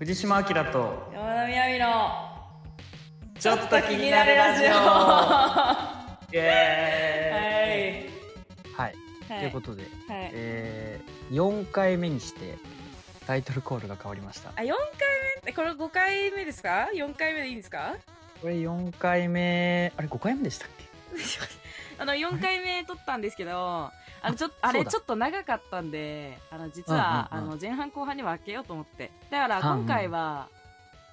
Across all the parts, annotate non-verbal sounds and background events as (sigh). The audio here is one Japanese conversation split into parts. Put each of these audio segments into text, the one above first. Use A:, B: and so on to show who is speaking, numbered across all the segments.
A: 藤島明と
B: 山田みやびの
A: ちょっと気になるラジオ。(laughs) イエーイ。はい、
B: はい。
A: ということで、
B: はい。
A: えー、4回目にしてタイトルコールが変わりました。
B: あ4回目？これ5回目ですか？4回目でいいんですか？
A: これ4回目あれ5回目でしたっけ？(laughs)
B: あの4回目撮ったんですけどあのちょっとあれちょっと長かったんであの実は、
A: うんうんうん。
B: あの前半後半に分けようと思って。だから今回は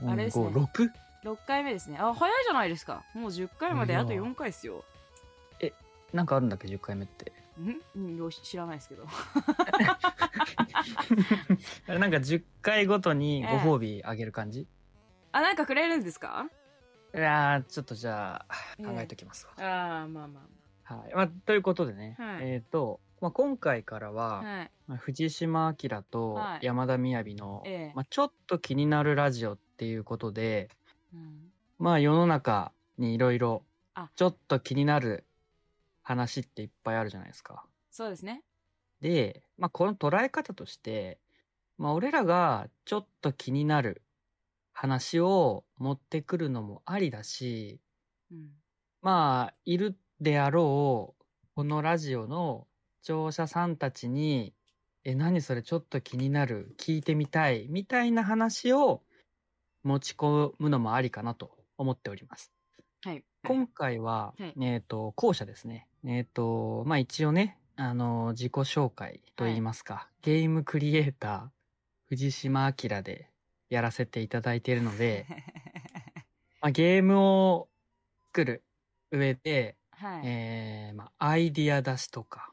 B: あれですね。
A: 6
B: 6回目ですね。あ早いじゃないですか。もう10回まであと
A: いや
B: 4回ですよ。
A: なんかあるんだっけ？10回目って。
B: ん？うんよし知らないですけど。(laughs)
A: なんか10回ごとにご褒美あげる感じ、
B: あなんかくれるんですか？
A: いやーちょっとじゃあ
B: ええ。
A: 考えときますわ、
B: ああまあま
A: はい。まあ、ということでね、
B: はい。
A: えっ、と、まあ、今回からは、
B: あはい。
A: まあ藤島明と
B: はい。
A: 山田みやびの、
B: ええ。
A: まあ、ちょっと気になるラジオっていうことで
B: うん。
A: まあ世の中にいろいろ
B: あ。
A: ちょっと気になる話っていっぱいあるじゃないですか。
B: そうですね。
A: で、まあ、この捉え方として、まあ、俺らがちょっと気になる話を持ってくるのもありだし
B: うん。
A: まあいるであろうこのラジオの視聴者さんたちに「え何それちょっと気になる聞いてみたい」みたいな話を持ち込むのもありかなと思っております。
B: はい
A: 今回は、
B: はい
A: えっ、と後者ですね。えっ、とまあ一応ねあの自己紹介といいますか、ゲームクリエイター藤島明でやらせていただいているので、(laughs) まあ、ゲームを作る上で、
B: はい、
A: えーまあ、アイディア出しとか、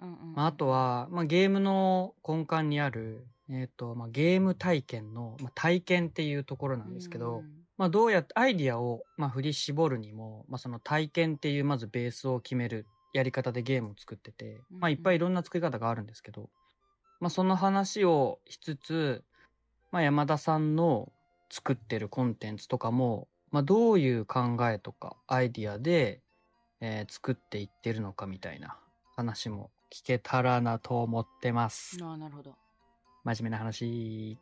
B: うんうんうん。
A: まあ、あとは、まあ、ゲームの根幹にある、えっ、と、まあ、ゲーム体験の、まあ、体験っていうところなんですけど、
B: うん
A: まあ、どうやってアイディアを、まあ、振り絞るにも、まあ、その体験っていうまずベースを決めるやり方でゲームを作ってて、まあ、いっぱいいろんな作り方があるんですけど、まあ、その話をしつつ、まあ、山田さんの作ってるコンテンツとかも、まあ、どういう考えとかアイディアで、えー作っていってるのかみたいな話も聞けたらなと思ってます。
B: ああなるほど
A: 真面目な話。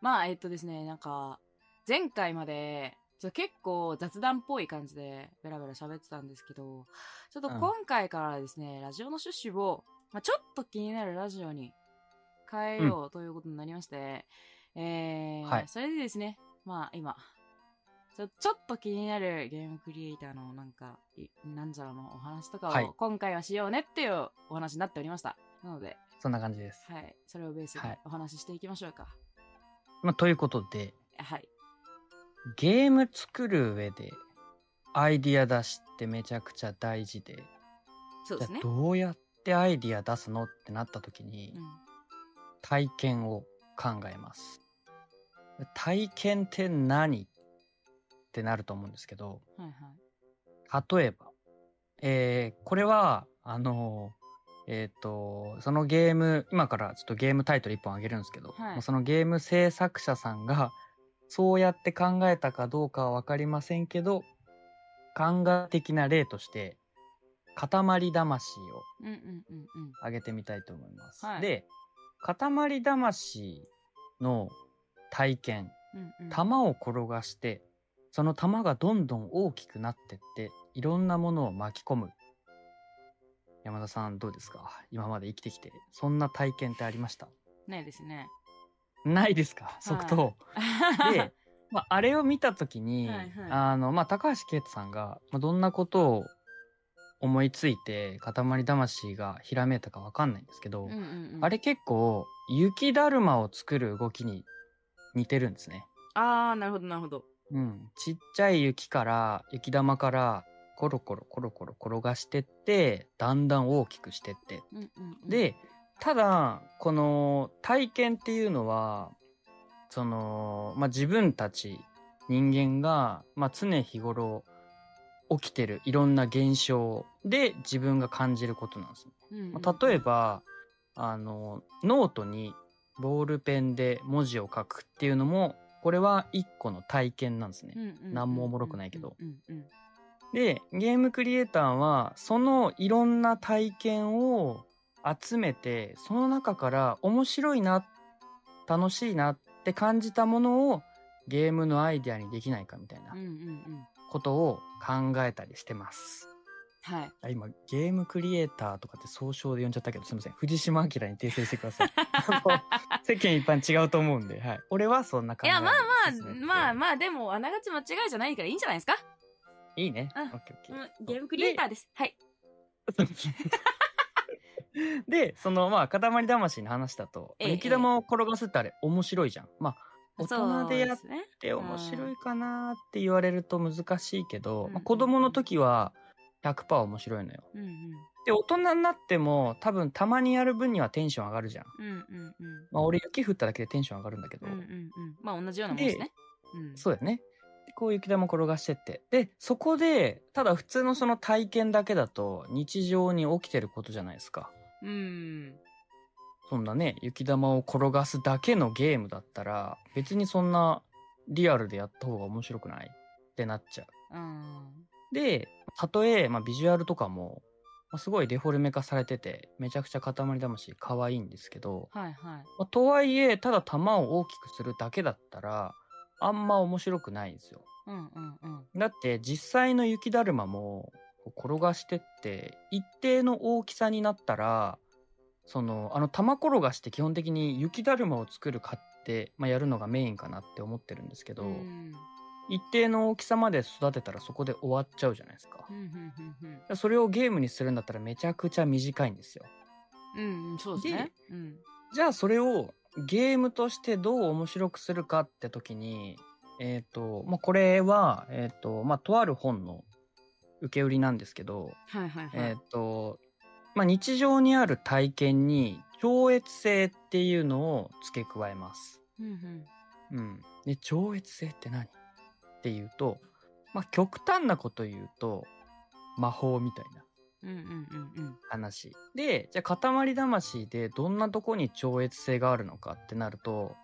B: まあえっとですねなんか前回まで結構雑談っぽい感じでベラベラ喋ってたんですけどちょっと今回からですね、ラジオの趣旨を、まあ、ちょっと気になるラジオに変えようということになりまして、えー
A: はい
B: それでですねまあ今ちょちょっと気になるゲームクリエイターのなんかいなんじゃらのお話とか
A: はい。
B: を今回はしようねっていうお話になっておりましたなので。
A: そんな感じです。
B: はい。それをベースに
A: はい。
B: お話ししていきましょうか。
A: まあ、ということで、
B: はい。
A: ゲーム作る上でアイディア出しってめちゃくちゃ大事で、
B: そうですね。
A: どうやってアイディア出すのってなった時に
B: うん。
A: 体験を考えます。体験って何ってなると思うんですけど、
B: はいはい。
A: 例えば、えーこれは、あのえっ、と、そのゲーム、今からちょっとゲームタイトル1本あげるんですけど、
B: はい。
A: そのゲーム制作者さんが、そうやって考えたかどうかはわかりませんけど、考え的な例として、塊魂を
B: うんうんうんうん。
A: 挙げてみたいと思います。
B: はい。
A: で、塊魂の体験、
B: うんうん。
A: 玉を転がしてその玉がどんどん大きくなってっていろんなものを巻き込む。山田さんどうですか？今まで生きてきてそんな体験ってありました？
B: ないですね。
A: ないですか？即答、(laughs) で、まあ、あれを見た時に、
B: はいはい。
A: あのまあ、高橋啓太さんが、まあ、どんなことを思いついて塊魂がひらめいたかわかんないんですけど、
B: うんうんうん。
A: あれ結構雪だるまを作る動きに似てるんですね。
B: ああなるほどなるほど
A: うん、ちっちゃい雪から雪玉からコロコロコロコロ転がしてってだんだん大きくしてって。
B: うんうんうん。
A: でただこの体験っていうのはその、まあ、自分たち人間が、まあ、常日頃起きてるいろんな現象で自分が感じることなんです。ね。
B: うんうん。
A: まあ例えばあのノートにボールペンで文字を書くっていうのもこれは一個の体験なんですね。
B: うんうんうんうん
A: なんもおもろくないけどでゲームクリエイターはそのいろんな体験を集めてその中から面白いな楽しいなっって感じたものをゲームのアイデアにできないかみたいな。ことを考えたりしてます。
B: はい。
A: あ今、ゲームクリエイターとかって総称で呼んじゃったけど、すみません。藤島明に訂正してください。(laughs) 世間一般違うと思うんで、はい。俺はそんな考え
B: いや、まあまあ、まあまあ、でも、あながち間違いじゃないからいいんじゃないですか？
A: いいね。
B: うん
A: オッケーオッケー
B: うんゲームクリエイターです。はい。(laughs)
A: で、その、まあ、塊魂の話だと、
B: ええ
A: 雪玉を転がすってあれ、面白いじゃん。まあ、大人でやっ。て面白いかなって言われると難しいけど、
B: うん
A: まあ、子供の時は100%面白いのよ。
B: うんうん。
A: で、大人になっても、多分たまにやる分にはテンション上がるじゃん。
B: うんうんうん。
A: まあ、俺雪降っただけでテンション上がるんだけど、
B: うんうんうん。まあ、同じようなもんですね。うん。
A: そうだよね。でこう雪玉転がしてって。で、そこで、ただ普通のその体験だけだと日常に起きてることじゃないですか。
B: うん。
A: そんなね、雪玉を転がすだけのゲームだったら、別にそんなリアルでやった方が面白くないってなっちゃう。
B: うん。
A: で、たとえ、まあ、ビジュアルとかも、まあ、すごいデフォルメ化されてて、めちゃくちゃ塊魂可愛いんですけど、
B: はいはい。
A: まあ、とはいえ、ただ玉を大きくするだけだったら、あんま面白くないんですよ。
B: うんうんうん。
A: だって実際の雪だるまも転がしてって一定の大きさになったらそのあの玉転がしって基本的に雪だるまを作るかって、まあ、やるのがメインかなって思ってるんですけど、
B: うん
A: 一定の大きさまで育てたらそこで終わっちゃうじゃないですかそれをゲームにするんだったらめちゃくちゃ短いんですよ。
B: うん。そうですね。うん。
A: じゃあそれをゲームとしてどう面白くするかって時に、えっ、と、まあ、これは、えっ、と、まあ、とある本の受け売りなんですけど。えっ、と、まあ、日常にある体験に超越性っていうのを付け加えます。
B: うんうん。
A: うん。で、超越性って何？っていうと、まあ、極端なこと言うと、魔法みたいな
B: うんうんうんうん。
A: 話。で、じゃあ、塊魂でどんなとこに超越性があるのかってなると、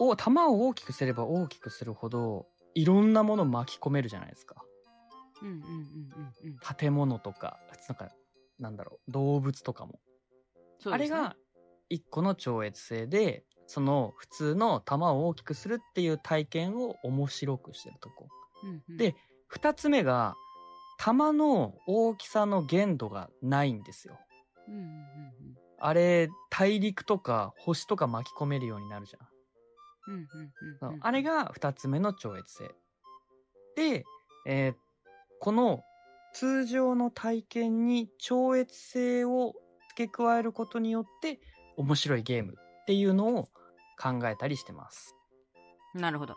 A: お、玉を大きくすれば大きくするほど、いろんなもの巻き込めるじゃないですか。
B: うんうんうんうんうん。
A: 建物とか、なんか、なんだろう、動物とかも。
B: ね
A: あれが一個の超越性で、その普通の玉を大きくするっていう体験を面白くしてるとこ。
B: うんうん
A: で、二つ目が、玉の大きさの限度がないんですよ。
B: うんうんうん
A: あれ、大陸とか星とか巻き込めるようになるじゃん
B: うんうんうん。
A: あれが二つ目の超越性。で、えーこの通常の体験に超越性を付け加えることによって面白いゲームっていうのを考えたりしてます。
B: なるほど。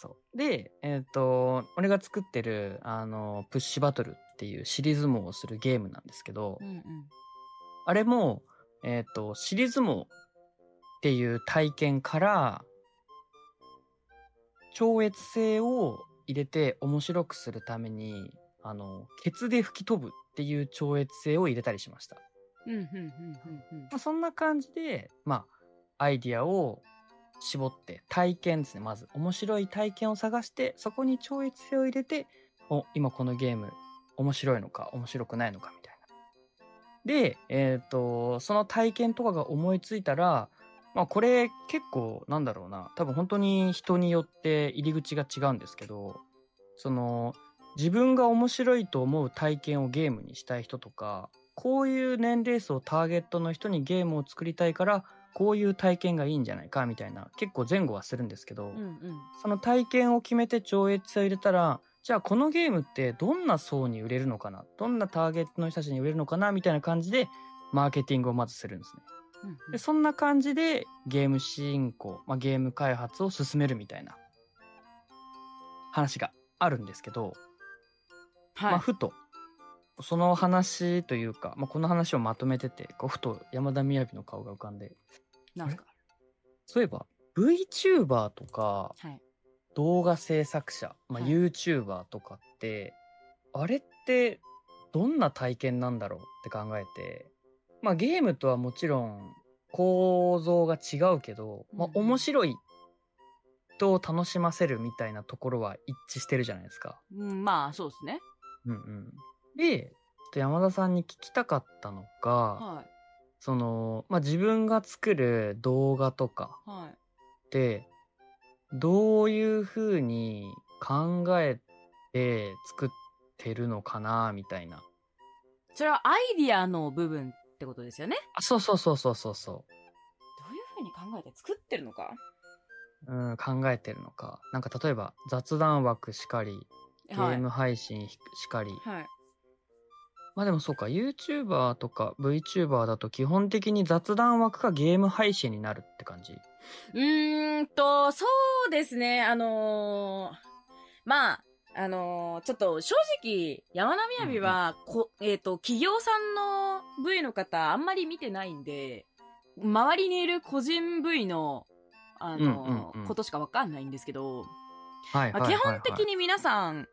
A: そう。で、えっ、と、俺が作ってる、あの、プッシュバトルっていう尻相撲をするゲームなんですけど、
B: うんうん。
A: あれも、えっ、と、尻相撲っていう体験から、超越性を入れて面白くするために、あの、ケツで吹き飛ぶっていう超越性を入れたりしました。そんな感じで、まあ、アイディアを絞って、体験ですね。まず、面白い体験を探して、そこに超越性を入れて、お、今このゲーム、面白いのか、面白くないのか、みたいな。で、えっ、と、その体験とかが思いついたら、まあ、これ結構、なんだろうな、多分本当に人によって入り口が違うんですけど、その、自分が面白いと思う体験をゲームにしたい人とか、こういう年齢層ターゲットの人にゲームを作りたいから、こういう体験がいいんじゃないかみたいな、結構前後はするんですけど、
B: うんうん
A: その体験を決めて超越性を入れたら、じゃあこのゲームってどんな層に売れるのかなどんなターゲットの人たちに売れるのかなみたいな感じで、マーケティングをまずするんですね。
B: うんうん
A: で、そんな感じでゲーム進行、まあ、ゲーム開発を進めるみたいな話があるんですけど、まあ、
B: はい。
A: ふと、その話というか、まあ、この話をまとめてて、こうふと山田みやびの顔が浮かんで、
B: なんすか？
A: そういえば VTuber とか
B: はい。
A: 動画制作者、まあ、
B: はい
A: YouTuber とかって、あれってどんな体験なんだろうって考えて、まあゲームとはもちろん構造が違うけど、まあ面白い人を楽しませるみたいなところは一致してるじゃないですか。
B: うん、まあ、そうですね。
A: うんうん。で、山田さんに聞きたかったのが、
B: は
A: その、まあ自分が作る動画とか
B: い。はい。
A: っどういう風に考えて作ってるのかな、みたいな。
B: それはアイディアの部分ってことですよね？
A: あ、そうそうそうそうそうそ
B: どういうふうに考えて作ってるのか？
A: う。うん、考えてるのか。なんか例えば雑談枠しかり、ゲーム配信しかり。
B: はい。はい。
A: まあでもそうか、YouTuber とか VTuber だと基本的に雑談枠がゲーム配信になるって感じ？
B: うーんと、そうですね。あのーまあ、あのーちょっと正直、山並みやびは、こえっ、と、企業さんの V の方、あんまり見てないんで、周りにいる個人 V の、あのことしかわかんないんですけど、
A: はいはいはい、はい。
B: まあ基本的に皆さん、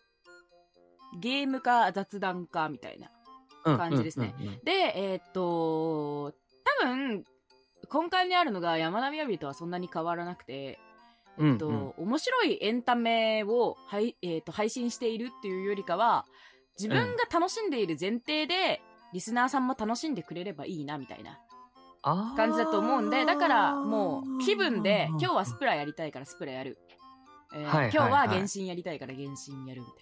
B: ゲームか雑談かみたいな。感じですね。
A: うんうんうん。うん。
B: で、えーっと、多分、根幹にあるのが山並みやびとはそんなに変わらなくて、えっと、
A: うん。
B: 面白いエンタメを、はいえーっと配信しているっていうよりかは、自分が楽しんでいる前提で、リスナーさんも楽しんでくれればいいな、みたいな感じだと思うんで、だからもう気分で、今日はスプラやりたいからスプラやる。えー
A: はいはいはい。
B: 今日は原神やりたいから原神やるみたい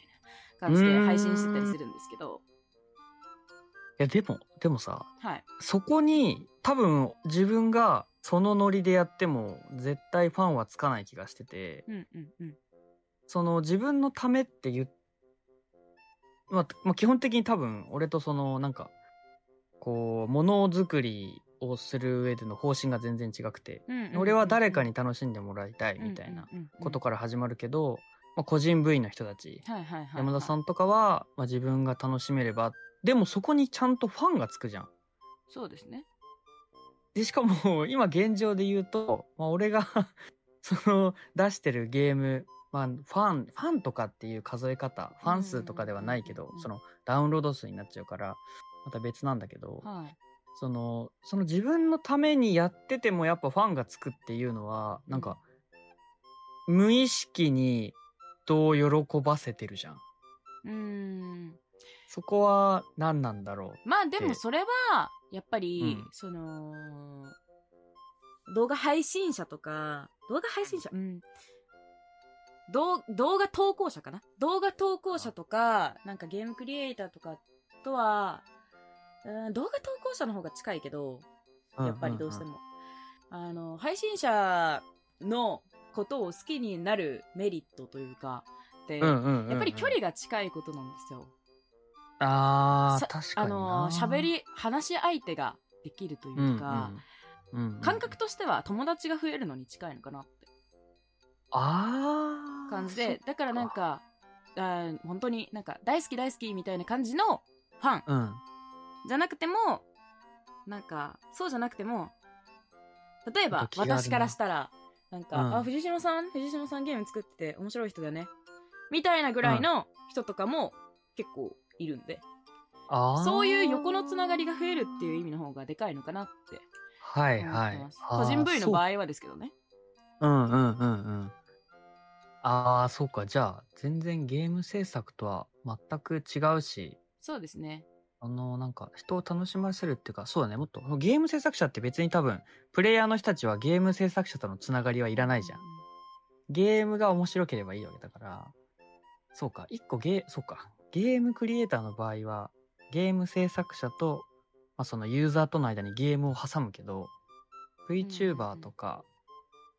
B: な感じで配信してたりするんですけど、
A: いやでも、でもさ、
B: はい。
A: そこに多分自分がそのノリでやっても絶対ファンはつかない気がしてて、
B: うんうんうん。
A: その自分のためって言っまあ、まあ、基本的に多分俺とそのなんかこうものづくりをする上での方針が全然違くて、
B: うんうんうん
A: 俺は誰かに楽しんでもらいたいみたいなことから始まるけど、まあ、個人部員の人たち、
B: はいはいはいはい、
A: 山田さんとかは、まあ、自分が楽しめればでもそこにちゃんとファンがつくじゃん。
B: そうですね。
A: でしかも (laughs) 今現状で言うと、まあ、俺が (laughs) その出してるゲーム、まあ、ファンファンとかっていう数え方ファン数とかではないけど、
B: うん
A: そのダウンロード数になっちゃうからまた別なんだけど、
B: はい。
A: そのその自分のためにやっててもやっぱファンがつくっていうのはなんか無意識に人を喜ばせてるじゃん。
B: うーん
A: そこは何なんだろ
B: まあでもそれはやっぱり、
A: うん
B: その動画配信者とか動画配信者うん動動画投稿者かな？動画投稿者とかなんかゲームクリエイターとかとはうん動画投稿者の方が近いけど
A: う。
B: やっぱりどうしても。あの、配信者のことを好きになるメリットというか、で、
A: うんうんうんうん
B: やっぱり距離が近いことなんですよ。
A: あー
B: さ
A: 確かにな
B: あの、喋り、話し相手ができるというか、
A: うんうんうんうん
B: 感覚としては友達が増えるのに近いのかなって。
A: ああ
B: 感じで、だからなんか、あー本当になんか大好き大好きみたいな感じのファン。
A: うん。
B: じゃなくても、なんか、そうじゃなくても、例えば私からしたら、なんか、
A: うん。
B: あ、藤島さん藤島さんゲーム作ってて面白い人だよね。みたいなぐらいの人とかも結構いるんで、そういう横のつながりが増えるっていう意味の方がでかいのかなって
A: はい
B: 思
A: はい
B: 個人部位の場合はですけどね。
A: う。んうんうんうん。ああそうか。じゃあ全然ゲーム制作とは全く違うし。
B: そうですね。
A: あのなんか人を楽しませるっていうかそうだね。もっとゲーム制作者って別に多分プレイヤーの人たちはゲーム制作者とのつながりはいらないじゃん。ゲームが面白ければいいわけだから。そうか。一個ゲーそうかゲームクリエイターの場合はゲーム制作者と、まあ、そのユーザーとの間にゲームを挟むけど VTuber とか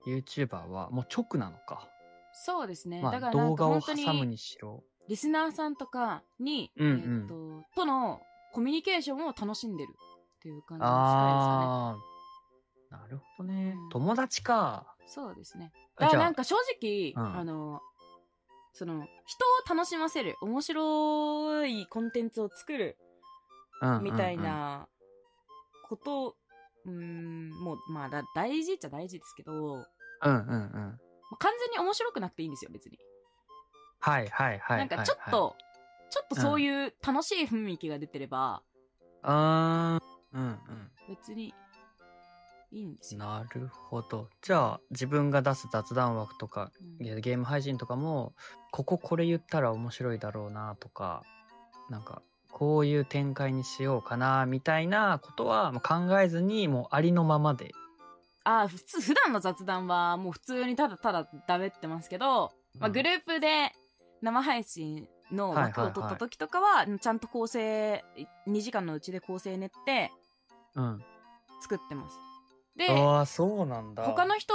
A: YouTuber はもう直なのか、
B: そうですね。
A: まあ、
B: だからなんか
A: 動画を
B: 本当
A: 挟む
B: に
A: にしろ。
B: リスナーさんとかに、
A: うんうん。
B: えーっと、とのコミュニケーションを楽しんでるっていう感じですかね。
A: なるほどね、
B: うん。
A: 友達か。
B: そうですね。だからなんか正直、
A: うん。
B: あの、その、人を楽しませる、面白いコンテンツを作る、みたいなこと、うーん、もう、まあだ、大事っちゃ大事ですけど、
A: うんうんうん。
B: まあ完全に面白くなくていいんですよ、別に。
A: はいはいはい。
B: なんかちょっと、ちょっとそういう楽しい雰囲気が出てれば、
A: あー。うんうん。
B: 別にいいんですよ。
A: なるほどじゃあ自分が出す雑談枠とか
B: うん
A: ゲゲーム配信とかもこここれ言ったら面白いだろうなとかなんかこういう展開にしようかなみたいなことは考えずにもうありのままで
B: あー普通、普段の雑談はもう普通にただただ喋ってますけど、まあ、
A: うん
B: グループで生配信の枠を取った時とかは、ちゃんと構成、2時間のうちで構成練って
A: うん。
B: 作ってます。で、
A: ああ、そうなんだ。
B: 他の人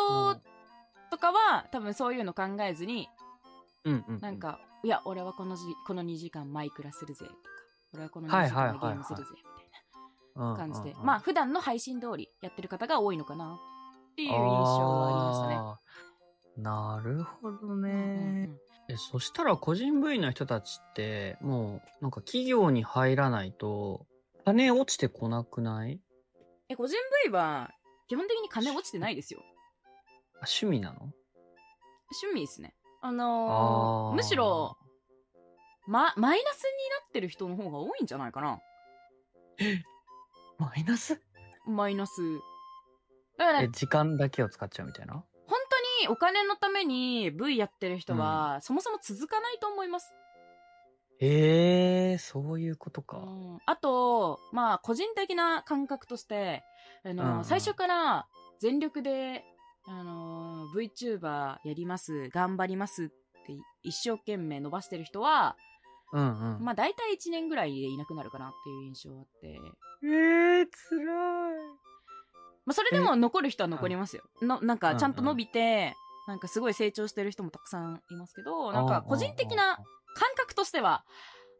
B: とかは多分そういうの考えずに、
A: うんうん。
B: なん、か、いや、俺はこのじこの2時間マイクラするぜとか、俺はこの2時
A: はいはいはいはい
B: 間ゲームするぜみたい
A: うん
B: な感じで、
A: うんうん
B: まあ普段の配信通りやってる方が多いのかなっていう印象はありましたね。
A: なるほどね。
B: うんうんうん
A: え、そしたら個人部員の人たちって、もう、なんか企業に入らないと、金落ちてこなくない？
B: え、個人部位は基本的に金落ちてないですよ。
A: あ趣味なの？
B: 趣味ですね。あのーむしろ、ま、マイナスになってる人の方が多いんじゃないかな。
A: マイナス？
B: マイナス。だから、
A: え、時間だけを使っちゃうみたいな？
B: 本当にお金のために V やってる人は、そもそも続かないと思います。
A: へえー、そういうことか。
B: うんあと、まあ、個人的な感覚として、あの、
A: うんうん
B: 最初から全力で、あの、VTuber やります、頑張りますって一生懸命伸ばしてる人は、
A: うんうん。
B: まあ、大体1年ぐらいでいなくなるかなっていう印象があって、
A: えー、つらい。
B: まあ、それでも残る人は残りますよ。のなんか、
A: うんうん
B: ちゃんと伸びて、なんかすごい成長してる人もたくさんいますけど、なんか個人的な感覚としては、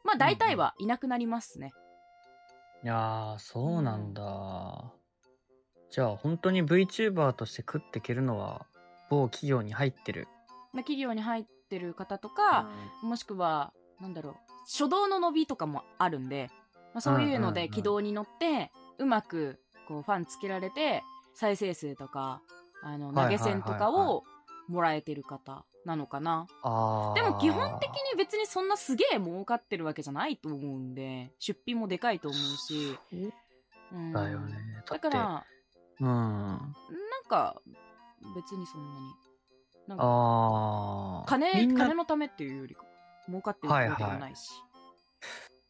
B: まあ大体はいなくなりますね。
A: いやー、そうなんだ。じゃあ、本当に VTuber として食っていけるのは、某企業に入ってる。
B: まあ企業に入ってる方とか、もしくは、なんだろう、初動の伸びとかもあるんで、まあ、そういうので軌道に乗って、うまくこうファンつけられて、再生数とか、あの、投げ銭とかをもらえてる方なのかな。でも基本的に別にそんなすげえ儲かってるわけじゃないと思うんで、出費もでかいと思うし。うん
A: だよね。
B: だから、
A: うん。
B: なんか、別にそんなに。なんか、
A: ああ。
B: 金、金のためっていうよりか、儲かってるわけでもないし。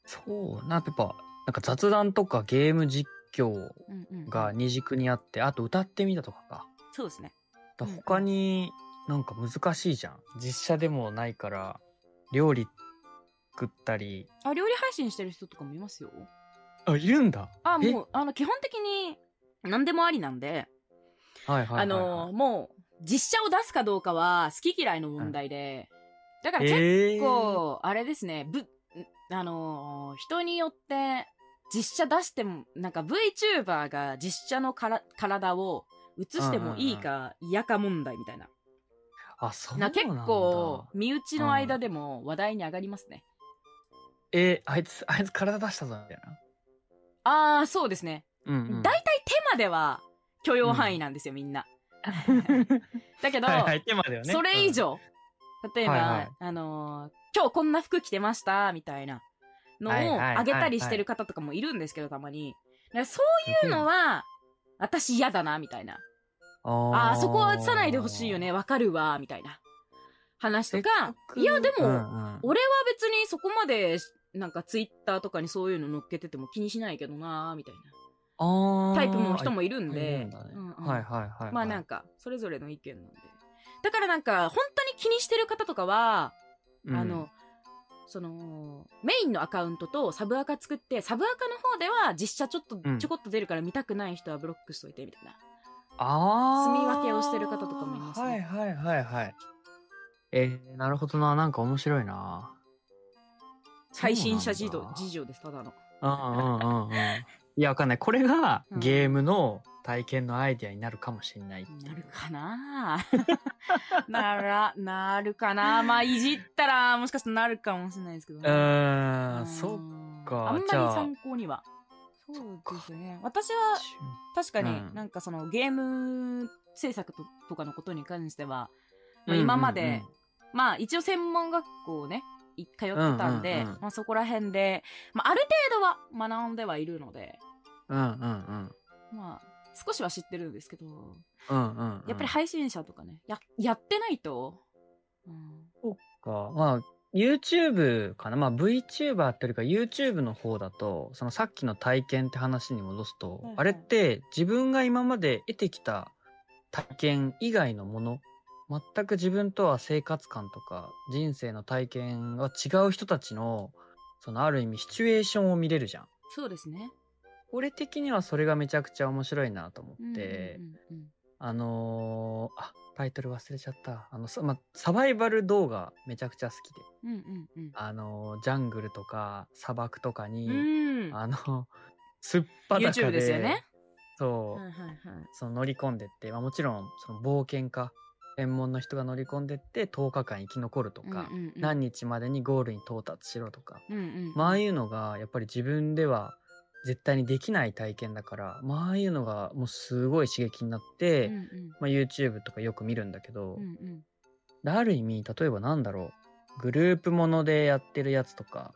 A: そう、なんかやっぱ、なんか雑談とかゲーム実況
B: うんうんうん
A: が二軸にあって、あと歌ってみたとかか。
B: そうですね。
A: 他になんか難しいじゃん。実写でもないから、料理作ったり。
B: あ、料理配信してる人とかもいますよ。
A: あ、いるんだ。
B: あ、
A: え？
B: もう、あの、基本的に何でもありなんで、
A: はいはいはいはい、
B: あの、もう、実写を出すかどうかは好き嫌いの問題で、だから結
A: えー、
B: 構、あれですね、ぶ、あのー人によって、実写出しても、なんか VTuber が実写のから体を映してもいいか嫌か問題みたいな。
A: あ、そう
B: な
A: なんだ。
B: 結構、身内の間でも話題に上がりますね。
A: えーあいつ、あいつ体出したぞ、みたいな。
B: あー、そうですね。
A: うん、うん。
B: 大体手までは許容範囲なんですよ、みんな。だけど、(laughs)
A: はいはい、手まではね。
B: それ以上、例えば、
A: はいはい
B: あのー今日こんな服着てました、みたいなのをあげたりしてる方とかもいるんですけど、たまに。そういうのは、私嫌だな、みたいな。
A: うん、
B: ああー、そこは映
A: 映
B: さないでほしいよね、わかるわ、みたいな。話とか、
A: か
B: いや、でも、
A: うんうん。
B: 俺は別にそこまで、なんかツイッターとかにそういうの載っけてても気にしないけどな、みたい
A: あ
B: な
A: ー。
B: タイプの人もいるんで。
A: はいはいはいはい。
B: まあなんか、それぞれの意見なんで。だからなんか、本当に気にしてる方とかは、
A: うん。
B: あの、その、メインのアカウントとサブアカ作って、サブアカの方では実写ちょっと
A: うん。
B: ちょこっと出るから見たくない人はブロックしといてみたいな。
A: あー
B: 住み分けをしてる方とかもいますね
A: はいはいはいはい。えー、なるほどな。なんか面白いな。
B: 配信者事情事情です、ただの。
A: うんうんうんうん。いや、わかんない。これが
B: うん
A: ゲームの体験のアイディアになるかもしれない。
B: なるかな (laughs) なら、なるかなまあ、いじったら、もしかしたらなるかもしれないですけど
A: う
B: ね。
A: ー、
B: うん
A: そっか
B: あんまり参考には。そうですね。私は、確かに
A: うん。
B: なんかそのゲーム制作ととかのことに関しては、まあ
A: うん
B: 今まで、まあ一応専門学校をね、い通ってたんで、
A: うんうんうん
B: まあそこら辺で、まあある程度は学んではいるので、
A: うんうんうん。
B: まあ少しは知ってるんですけど、
A: うんうんうん。
B: やっぱり配信者とかね、や、やってないと、うん、
A: か。まあ、YouTube かな？まあ VTuber っていうか YouTube の方だと、そのさっきの体験って話に戻すと、
B: はいはい
A: あれって自分が今まで得てきた体験以外のもの、全く自分とは生活感とか人生の体験が違う人たちの、そのある意味シチュエーションを見れるじゃん。
B: そうですね。
A: 俺的にはそれがめちゃくちゃ面白いなと思って、
B: うんうんうん
A: あのーあ、タイトル忘れちゃった。あの、さま、サバイバル動画めちゃくちゃ好きで。
B: うんうんうん
A: あのージャングルとか砂漠とかに、
B: うん。
A: あの、(laughs) すっぱだかで。
B: ですよね。
A: そう、
B: はいはいはい。
A: その乗り込んでって、まあもちろん、その冒険家、専門の人が乗り込んでって10日間生き残るとか、
B: うんうんうん
A: 何日までにゴールに到達しろとか、
B: うんうん
A: まあああいうのがやっぱり自分では絶対にできない体験だから、まあああいうのがもうすごい刺激になって、
B: うんうん
A: まあ YouTube とかよく見るんだけど、
B: うんうん
A: である意味、例えばなんだろう、グループものでやってるやつとか、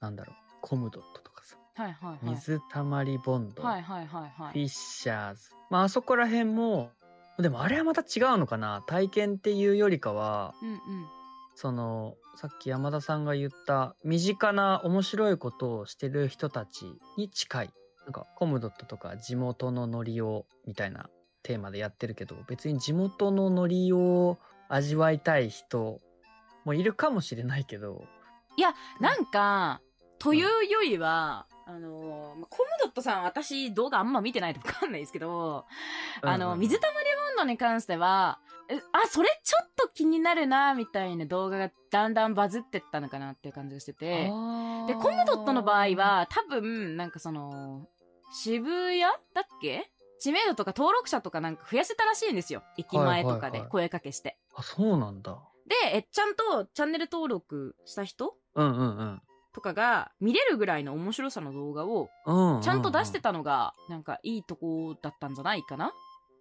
A: なんだろう、コムドットとかさ、
B: はいはいはい。
A: 水たまりボンド、
B: はいはいはいはい。
A: フィッシャーズ。まああそこら辺も、でもあれはまた違うのかな体験っていうよりかは、
B: うんうん。
A: その、さっき山田さんが言った、身近な面白いことをしてる人たちに近い。なんか、コムドットとか地元のノリを、みたいなテーマでやってるけど、別に地元のノリを味わいたい人もいるかもしれないけど、
B: なんか、というよりは、あの、まコムドットさん私動画あんま見てないとわかんないですけど、あの、
A: うんうん
B: 水溜りボンドに関しては、えあ、それちょっと気になるな、みたいな動画がだんだんバズってったのかなっていう感じがしてて、で、コムドットの場合、は、多分、なんかその、渋谷だっけ？知名度とか登録者とかなんか増やせたらしいんですよ。駅前とかで
A: はいはいはい
B: 声かけして。
A: あ、そうなんだ。
B: で、え、ちゃんとチャンネル登録した人？
A: うんうん
B: とかが見れるぐらいの面白さの動画を
A: うん。うん。
B: ちゃんと出してたのが、なんかいいとこだったんじゃないかな？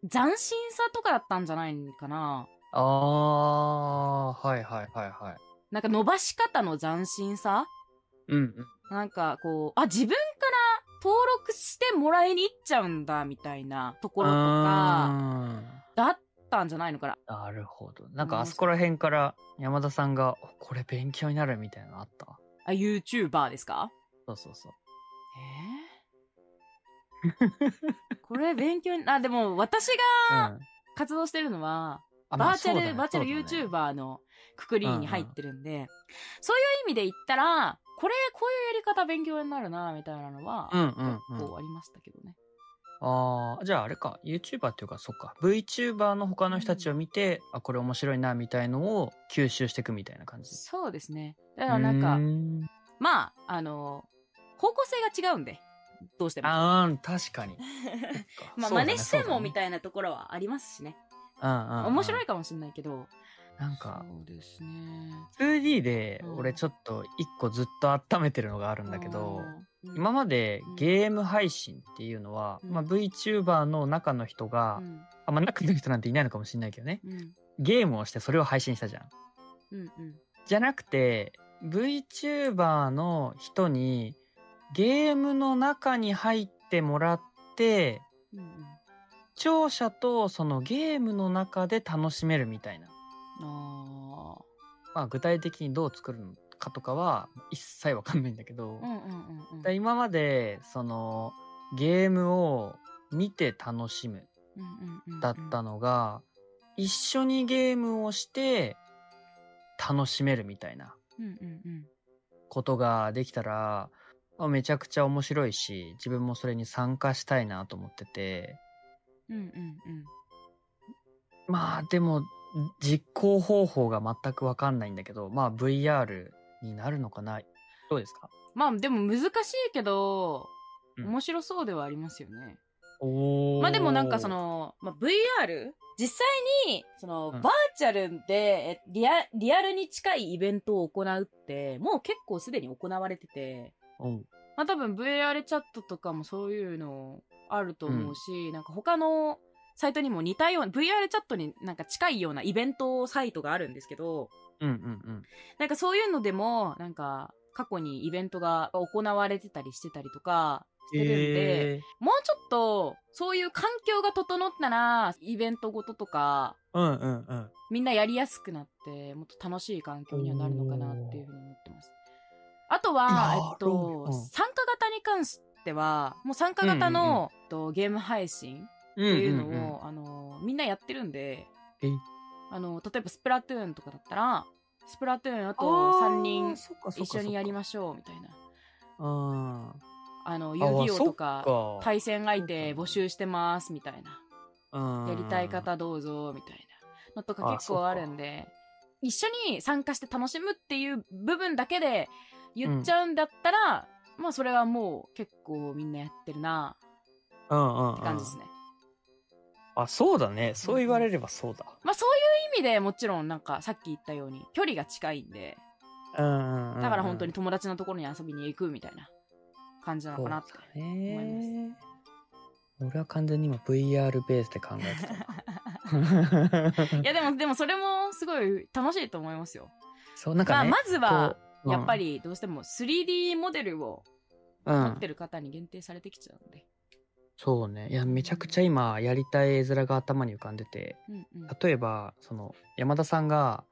B: 斬新さとかだったんじゃないかな
A: ああ、はいはいはいはい。
B: なんか伸ばし方の斬新さ？
A: うんうん。
B: なんかこう、あ、自分から登録してもらいに行っちゃうんだみたいなところとか、だったんじゃないのかな。
A: うんなるほど。なんかあそこら辺から山田さんが、これ勉強になるみたいなのあった？
B: あ、YouTuber ですか？
A: そうそうそう。
B: えー？(laughs) これ勉強に、あ、でも私が
A: うん。
B: 活動してるのは、
A: あまあ
B: バーチャル、
A: そうだね。
B: バーチャル YouTuber のくくりに入ってるんで、そういう意味で言ったら、これ、こういうやり方勉強になるな、みたいなのは、
A: うんうんうん。
B: 結構ありましたけどね。
A: ああ、じゃああれか、YouTuber っていうか、そっか、VTuber の他の人たちを見て、あ、これ面白いな、みたいのを吸収していくみたいな感じ。
B: そうですね。だからなんか
A: ん。
B: まあ、あの、方向性が違うんで、どうしても。
A: あー、確かに。(laughs)
B: まあ、真似してもみ
A: い
B: たいなところはありますしね。
A: な。うんうんうん
B: 面白いかもしれないけど。
A: なんか、
B: そうですね。
A: 2D で
B: うん
A: 俺ちょっと一個ずっと温めてるのがあるんだけど、
B: うん、
A: 今まで
B: うん
A: ゲーム配信っていうのは、
B: うん
A: まあ、VTuber の中の人が、
B: うん、
A: あ、まあ、中の人なんていないのかもしれないけどね、
B: うん、
A: ゲームをしてそれを配信したじゃん。
B: うん、うん。
A: じゃなくて、VTuber の人にゲームの中に入ってもらって、
B: うんうん。
A: 視聴者とそのゲームの中で楽しめるみたいな。
B: あ
A: まあ具体的にどう作るのかとかは一切わかんないんだけど、
B: ーうんうんうんうん。
A: だ今までそのゲームを見て楽しむだったのが、一緒にゲームをして楽しめるみたいなことができたら、まあめちゃくちゃ面白いし、自分もそれに参加したいなと思ってて、
B: うんうんうん。
A: まあでも実行方法が全くわかんないんだけど、まあ VR になるのかな。どうですか？
B: まあでも難しいけど、
A: うん。
B: 面白そうではありますよね。
A: お
B: まあでもなんかそ、の、まあ、VR? 実際に、その、
A: うん。
B: バーチャルでえリア、リアルに近いイベントを行うって、もう結構すでに行われてて、
A: うん
B: まあ多分 VR チャットとかもそういうのあると思うし、なんか他のサイトにも似たような、VR チャットになんか近いようなイベントサイトがあるんですけど、
A: うんうんうん。
B: なんかそういうのでも、なんか過去にイベントが行われてたりしてたりとかしてるんで、
A: え
B: もうちょっとそういう環境が整ったら、イベントごととか、
A: ー、うんうんうん。
B: みんなやりやすくなって、もっと楽しい環境にはなるのかなっていうふうに思ってます。あとは、えっと参加型に関しては、もう参加型の、えっとゲーム配信っていうのを、あの、みんなやってるんで、
A: え？
B: あの、例えばスプラトゥーンとかだったら、スプラトゥーンあと3人一緒にやりましょうみたいな。
A: あ
B: あの、遊戯王とか、
A: か。
B: 対戦相手募集してますみたいな。
A: うん
B: やりたい方どうぞみたいなのとか
A: あ
B: 結構あるんで、一緒に参加して楽しむっていう部分だけで言っちゃうんだったら、まあそれはもう結構みんなやってるな
A: うんうんうん。
B: って感じですね。
A: あそうだね。そう言われればそうだ。
B: まあそういう意味でもちろんなんかさっき言ったように距離が近いんで、
A: うんうんうん
B: だから本当に友達のところに遊びに行くみたいな感じなのかなって
A: そうだね。俺は完全に今 VR ベースで考えてた (laughs)
B: いやでもでもそれもすごい楽しいと思いますよ。まあ
A: そうなんかね
B: まずは
A: こう
B: やっぱりどうしても 3D モデルを
A: うん
B: 持ってる方に限定されてきちゃうんで。
A: そうね。いやめちゃくちゃ今やりたい絵面が頭に浮かんでて
B: うんうん。
A: 例えばその山田さんが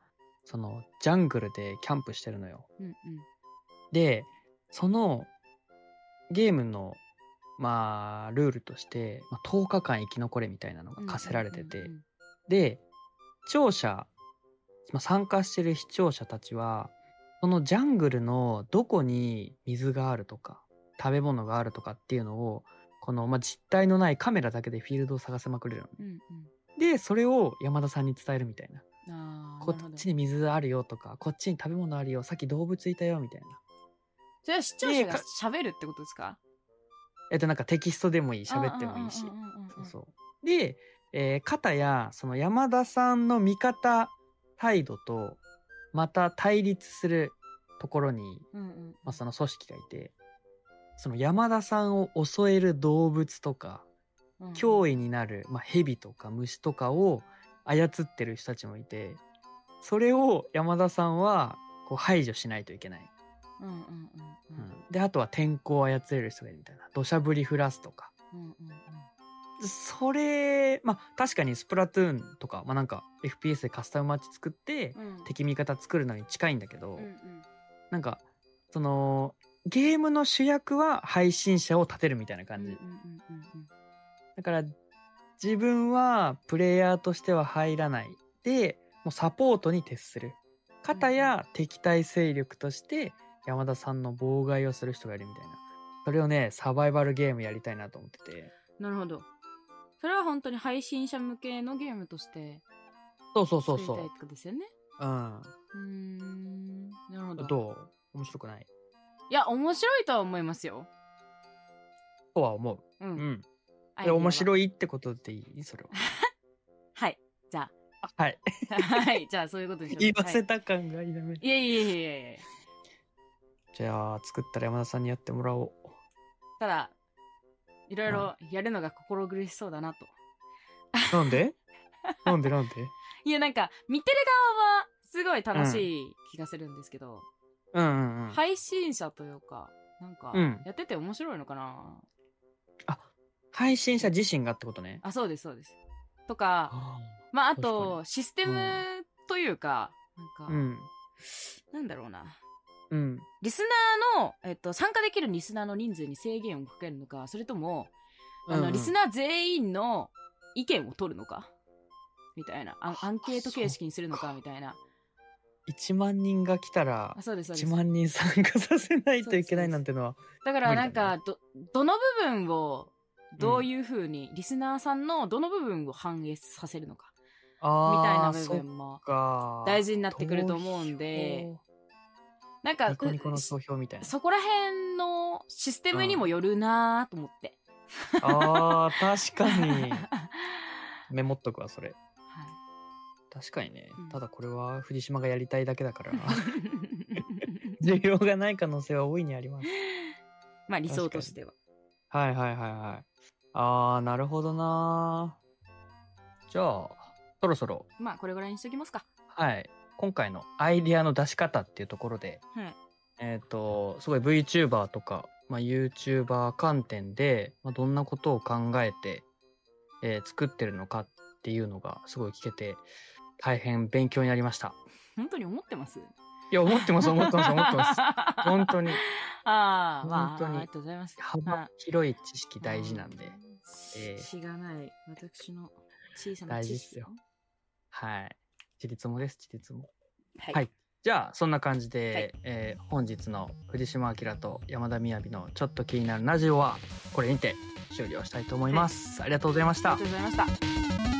A: そのジャングルでキャンプしてるのよ。
B: うんうん。
A: でそのゲームのまあルールとして、まあ、10日間生き残れみたいなのが課せられてて、
B: うん。うんうん
A: で視聴者、まあ、参加してる視聴者たちはそのジャングルのどこに水があるとか食べ物があるとかっていうのをこの、まあ、実体のないカメラだけでフィールドを探せまくれるのね。
B: うんうん。
A: でそれを山田さんに伝えるみたいな。こっちに水あるよとかこっちに食べ物あるよさっき動物いたよみたいな。
B: それは視聴者が喋るってことですか？
A: えっとなんかテキストでもいい喋ってもいいし。そうそう。で、えー、片やその山田さんの味方態度とまた対立するところに、
B: うんうん。
A: まあ、その組織がいてその山田さんを襲える動物とか
B: うんうん。
A: 脅威になる、まあ、蛇とか虫とかを操ってる人たちもいてそれを山田さんはこう排除しないといけない。
B: うんうんうん
A: う
B: うん
A: ん、であとは天候を操れる人がいるみたいな。土砂降り降らすとか。
B: うんうんうん
A: それまあ確かにスプラトゥーンとかまあなんか FPS でカスタムマッチ作って
B: うん。
A: 敵味方作るのに近いんだけど、
B: うんうん。
A: なんかそのゲームの主役は配信者を立てるみたいな感じ、だから自分はプレイヤーとしては入らないでもうサポートに徹する。片や敵対勢力として山田さんの妨害をする人がいるみたいな。それをねサバイバルゲームやりたいなと思ってて。
B: なるほどそれは本当に配信者向けのゲームとして
A: そうそうそうそ
B: 作りたいってことですよね？
A: ううん。
B: うーんなるほど。
A: どう？面白くない？
B: いや面白いとは思いますよ。
A: とは思う。
B: う
A: うん。ん
B: アイデアは。
A: で面白いってことでいい？それは。(laughs)
B: はい。じゃ
A: あ。はい。
B: あ (laughs) はい。じゃあそういうことにしよう。
A: 言わせ
B: はい
A: た感が否める。
B: いやいやいやいやいや。
A: じゃあ作ったら山田さんにやってもらおう。
B: ただいろい。ろやるのが心苦しそうだなと。
A: なんで？(laughs) なんで？なんで？
B: いやなんか見てる側はすごい楽しい気がするんですけど、
A: うん。うんうん
B: 配信者というかなんか
A: うん。
B: やってて面白いのかな、
A: 配信者自身がってことね。
B: あそうですそうです。とか
A: あ
B: まああとシステムというか、なんか、
A: うん。
B: なんだろうな
A: うん。
B: リスナーの、えっと、参加できるリスナーの人数に制限をかけるのかそれともあの、
A: うん。うん
B: リスナー全員の意見を取るのか？みたいな。アンアンケート形式にするのか？みたいな。
A: 1万人が来たら
B: あそうですそうです。
A: 1万人参加させないといけないなんてのは
B: だからなんか、どどの部分をどういうふうに、リスナーさんのどの部分を反映させるのか？みたいな部分も
A: か。
B: 大事になってくると思うんでなんか
A: ニコニコの
B: う
A: 投票みたいな。
B: そこら辺のシステムにもよるなと思って、
A: あー確かに。
B: は (laughs) い
A: メモっとくわそれ。確かにね、
B: うん。
A: ただこれは藤島がやりたいだけだから。(laughs) 需要がない可能性は大いにあります。(laughs)
B: まあ理想としては。
A: はいはいはいはい。あーなるほどなじゃあそろそろ。
B: まあこれぐらいにしときますか。
A: はい今回のアイディアの出し方っていうところで
B: はい。
A: えっ、とすごい VTuber とか、まあ、YouTuber 観点で、まあ、どんなことを考えて、えー作ってるのかっていうのがすごい聞けて大変勉強になりました。
B: 本当に思ってます？
A: いや思ってます思ってます思ってます。(laughs) 本当に。
B: ああまあ
A: 本当に。
B: ありがとうございます。
A: 幅
B: まあ
A: 広い知識大事なんで、
B: うん。
A: えー。
B: しがない。私の小さな
A: 大事
B: 知識
A: っすよ。はい。ちりつもです、ちりつも。
B: はい。
A: はいじゃあ、そんな感じで、
B: はい
A: えー本日の藤島明と山田みやびのちょっと気になるラジオは、これにて終了したいと思います。ありがとうございました
B: ありがとう。ございました。